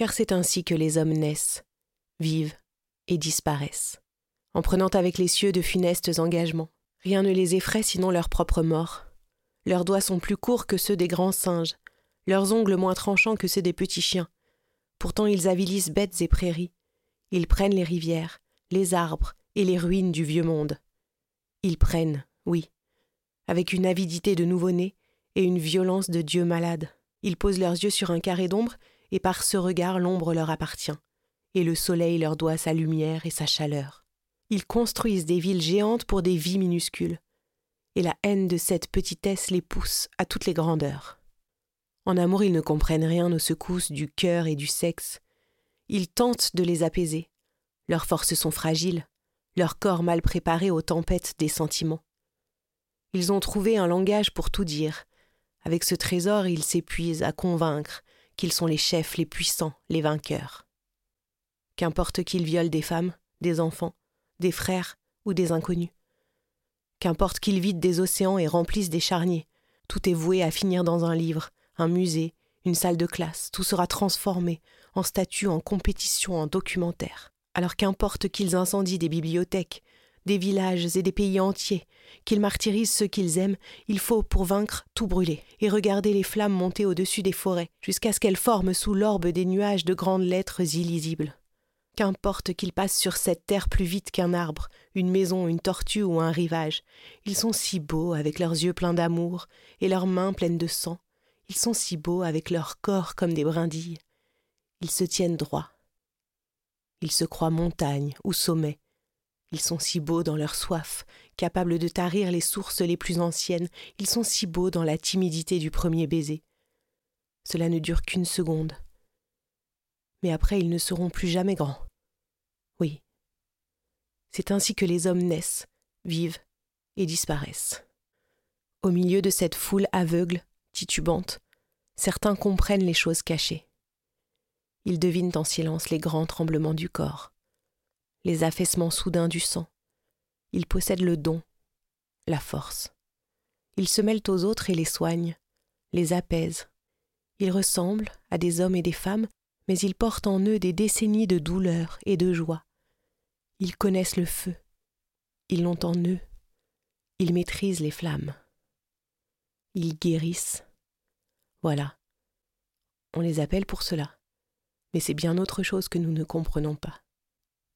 Car c'est ainsi que les hommes naissent, vivent et disparaissent, en prenant avec les cieux de funestes engagements. Rien ne les effraie sinon leur propre mort. Leurs doigts sont plus courts que ceux des grands singes, leurs ongles moins tranchants que ceux des petits chiens. Pourtant ils avilissent bêtes et prairies. Ils prennent les rivières, les arbres et les ruines du vieux monde. Ils prennent, oui, avec une avidité de nouveau-né et une violence de dieu malade. Ils posent leurs yeux sur un carré d'ombre et par ce regard l'ombre leur appartient, et le soleil leur doit sa lumière et sa chaleur. Ils construisent des villes géantes pour des vies minuscules, et la haine de cette petitesse les pousse à toutes les grandeurs. En amour, ils ne comprennent rien aux secousses du cœur et du sexe. Ils tentent de les apaiser. Leurs forces sont fragiles, leur corps mal préparé aux tempêtes des sentiments. Ils ont trouvé un langage pour tout dire. Avec ce trésor, ils s'épuisent à convaincre, qu'ils sont les chefs, les puissants, les vainqueurs. Qu'importe qu'ils violent des femmes, des enfants, des frères ou des inconnus. Qu'importe qu'ils vident des océans et remplissent des charniers, tout est voué à finir dans un livre, un musée, une salle de classe, tout sera transformé en statue, en compétition, en documentaire. Alors qu'importe qu'ils incendient des bibliothèques, des villages et des pays entiers, qu'ils martyrisent ceux qu'ils aiment, il faut, pour vaincre, tout brûler, et regarder les flammes monter au-dessus des forêts, jusqu'à ce qu'elles forment sous l'orbe des nuages de grandes lettres illisibles. Qu'importe qu'ils passent sur cette terre plus vite qu'un arbre, une maison, une tortue ou un rivage, ils sont si beaux avec leurs yeux pleins d'amour et leurs mains pleines de sang, ils sont si beaux avec leur corps comme des brindilles. Ils se tiennent droit. Ils se croient montagnes ou sommets, ils sont si beaux dans leur soif, capables de tarir les sources les plus anciennes, ils sont si beaux dans la timidité du premier baiser. Cela ne dure qu'une seconde. Mais après ils ne seront plus jamais grands. Oui. C'est ainsi que les hommes naissent, vivent et disparaissent. Au milieu de cette foule aveugle, titubante, certains comprennent les choses cachées. Ils devinent en silence les grands tremblements du corps les affaissements soudains du sang. Ils possèdent le don, la force. Ils se mêlent aux autres et les soignent, les apaisent. Ils ressemblent à des hommes et des femmes, mais ils portent en eux des décennies de douleur et de joie. Ils connaissent le feu. Ils l'ont en eux. Ils maîtrisent les flammes. Ils guérissent. Voilà. On les appelle pour cela. Mais c'est bien autre chose que nous ne comprenons pas